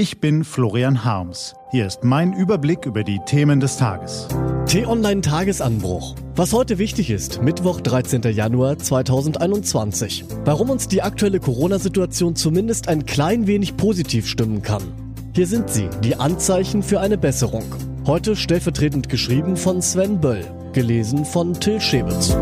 Ich bin Florian Harms. Hier ist mein Überblick über die Themen des Tages. T-Online Tagesanbruch. Was heute wichtig ist, Mittwoch, 13. Januar 2021. Warum uns die aktuelle Corona-Situation zumindest ein klein wenig positiv stimmen kann. Hier sind sie, die Anzeichen für eine Besserung. Heute stellvertretend geschrieben von Sven Böll, gelesen von Till Schewitz.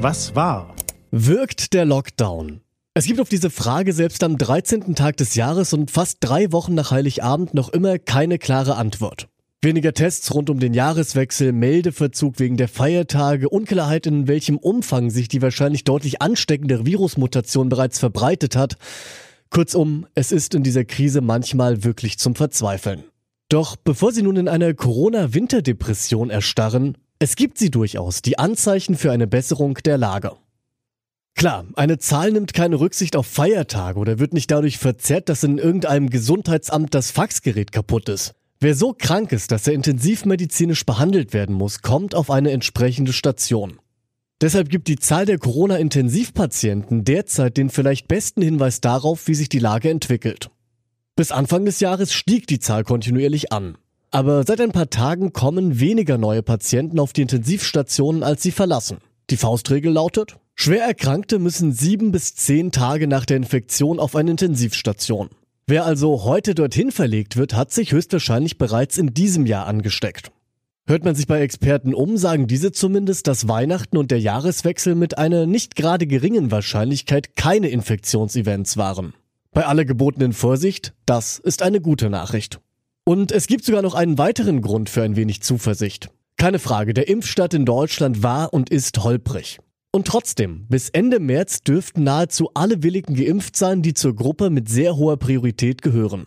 Was war? Wirkt der Lockdown? Es gibt auf diese Frage selbst am 13. Tag des Jahres und fast drei Wochen nach Heiligabend noch immer keine klare Antwort. Weniger Tests rund um den Jahreswechsel, Meldeverzug wegen der Feiertage, Unklarheit in welchem Umfang sich die wahrscheinlich deutlich ansteckende Virusmutation bereits verbreitet hat. Kurzum, es ist in dieser Krise manchmal wirklich zum Verzweifeln. Doch bevor Sie nun in einer Corona-Winterdepression erstarren, es gibt sie durchaus, die Anzeichen für eine Besserung der Lage. Klar, eine Zahl nimmt keine Rücksicht auf Feiertage oder wird nicht dadurch verzerrt, dass in irgendeinem Gesundheitsamt das Faxgerät kaputt ist. Wer so krank ist, dass er intensivmedizinisch behandelt werden muss, kommt auf eine entsprechende Station. Deshalb gibt die Zahl der Corona-Intensivpatienten derzeit den vielleicht besten Hinweis darauf, wie sich die Lage entwickelt. Bis Anfang des Jahres stieg die Zahl kontinuierlich an. Aber seit ein paar Tagen kommen weniger neue Patienten auf die Intensivstationen, als sie verlassen. Die Faustregel lautet, Schwer Erkrankte müssen sieben bis zehn Tage nach der Infektion auf eine Intensivstation. Wer also heute dorthin verlegt wird, hat sich höchstwahrscheinlich bereits in diesem Jahr angesteckt. Hört man sich bei Experten um, sagen diese zumindest, dass Weihnachten und der Jahreswechsel mit einer nicht gerade geringen Wahrscheinlichkeit keine Infektionsevents waren. Bei aller gebotenen Vorsicht, das ist eine gute Nachricht. Und es gibt sogar noch einen weiteren Grund für ein wenig Zuversicht. Keine Frage, der Impfstart in Deutschland war und ist holprig. Und trotzdem, bis Ende März dürften nahezu alle Willigen geimpft sein, die zur Gruppe mit sehr hoher Priorität gehören.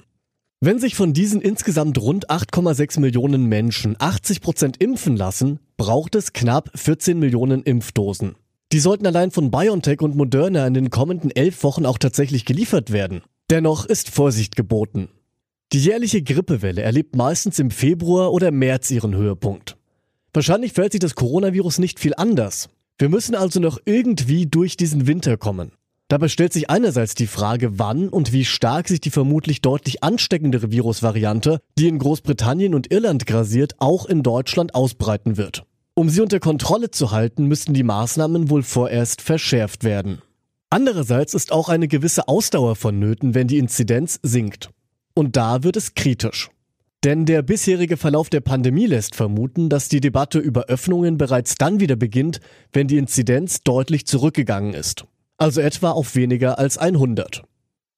Wenn sich von diesen insgesamt rund 8,6 Millionen Menschen 80 Prozent impfen lassen, braucht es knapp 14 Millionen Impfdosen. Die sollten allein von BioNTech und Moderna in den kommenden elf Wochen auch tatsächlich geliefert werden. Dennoch ist Vorsicht geboten. Die jährliche Grippewelle erlebt meistens im Februar oder März ihren Höhepunkt. Wahrscheinlich verhält sich das Coronavirus nicht viel anders. Wir müssen also noch irgendwie durch diesen Winter kommen. Dabei stellt sich einerseits die Frage, wann und wie stark sich die vermutlich deutlich ansteckendere Virusvariante, die in Großbritannien und Irland grasiert, auch in Deutschland ausbreiten wird. Um sie unter Kontrolle zu halten, müssten die Maßnahmen wohl vorerst verschärft werden. Andererseits ist auch eine gewisse Ausdauer vonnöten, wenn die Inzidenz sinkt. Und da wird es kritisch. Denn der bisherige Verlauf der Pandemie lässt vermuten, dass die Debatte über Öffnungen bereits dann wieder beginnt, wenn die Inzidenz deutlich zurückgegangen ist. Also etwa auf weniger als 100.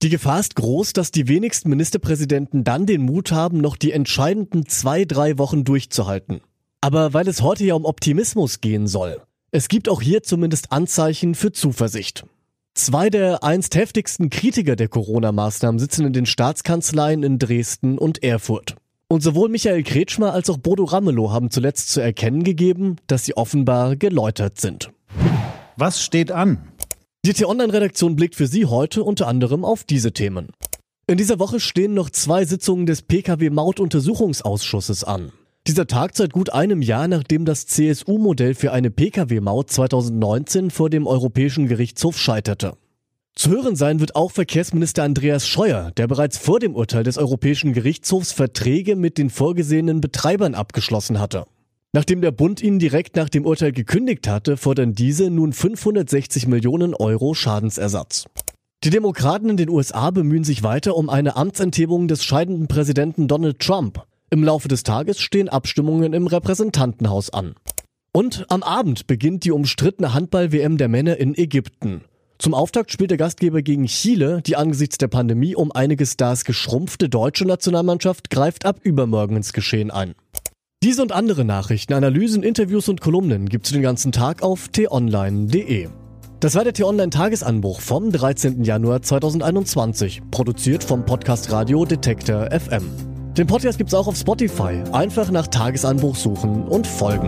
Die Gefahr ist groß, dass die wenigsten Ministerpräsidenten dann den Mut haben, noch die entscheidenden zwei, drei Wochen durchzuhalten. Aber weil es heute ja um Optimismus gehen soll, es gibt auch hier zumindest Anzeichen für Zuversicht. Zwei der einst heftigsten Kritiker der Corona-Maßnahmen sitzen in den Staatskanzleien in Dresden und Erfurt. Und sowohl Michael Kretschmer als auch Bodo Ramelow haben zuletzt zu erkennen gegeben, dass sie offenbar geläutert sind. Was steht an? Die T-Online-Redaktion blickt für Sie heute unter anderem auf diese Themen. In dieser Woche stehen noch zwei Sitzungen des Pkw-Maut-Untersuchungsausschusses an. Dieser Tag seit gut einem Jahr, nachdem das CSU-Modell für eine Pkw-Maut 2019 vor dem Europäischen Gerichtshof scheiterte. Zu hören sein wird auch Verkehrsminister Andreas Scheuer, der bereits vor dem Urteil des Europäischen Gerichtshofs Verträge mit den vorgesehenen Betreibern abgeschlossen hatte. Nachdem der Bund ihnen direkt nach dem Urteil gekündigt hatte, fordern diese nun 560 Millionen Euro Schadensersatz. Die Demokraten in den USA bemühen sich weiter um eine Amtsenthebung des scheidenden Präsidenten Donald Trump. Im Laufe des Tages stehen Abstimmungen im Repräsentantenhaus an. Und am Abend beginnt die umstrittene Handball-WM der Männer in Ägypten. Zum Auftakt spielt der Gastgeber gegen Chile. Die angesichts der Pandemie um einige Stars geschrumpfte deutsche Nationalmannschaft greift ab übermorgen ins Geschehen ein. Diese und andere Nachrichten, Analysen, Interviews und Kolumnen gibt's den ganzen Tag auf t-online.de. Das war der T-Online Tagesanbruch vom 13. Januar 2021, produziert vom Podcast Radio Detektor FM. Den Podcast gibt's auch auf Spotify. Einfach nach Tagesanbruch suchen und folgen.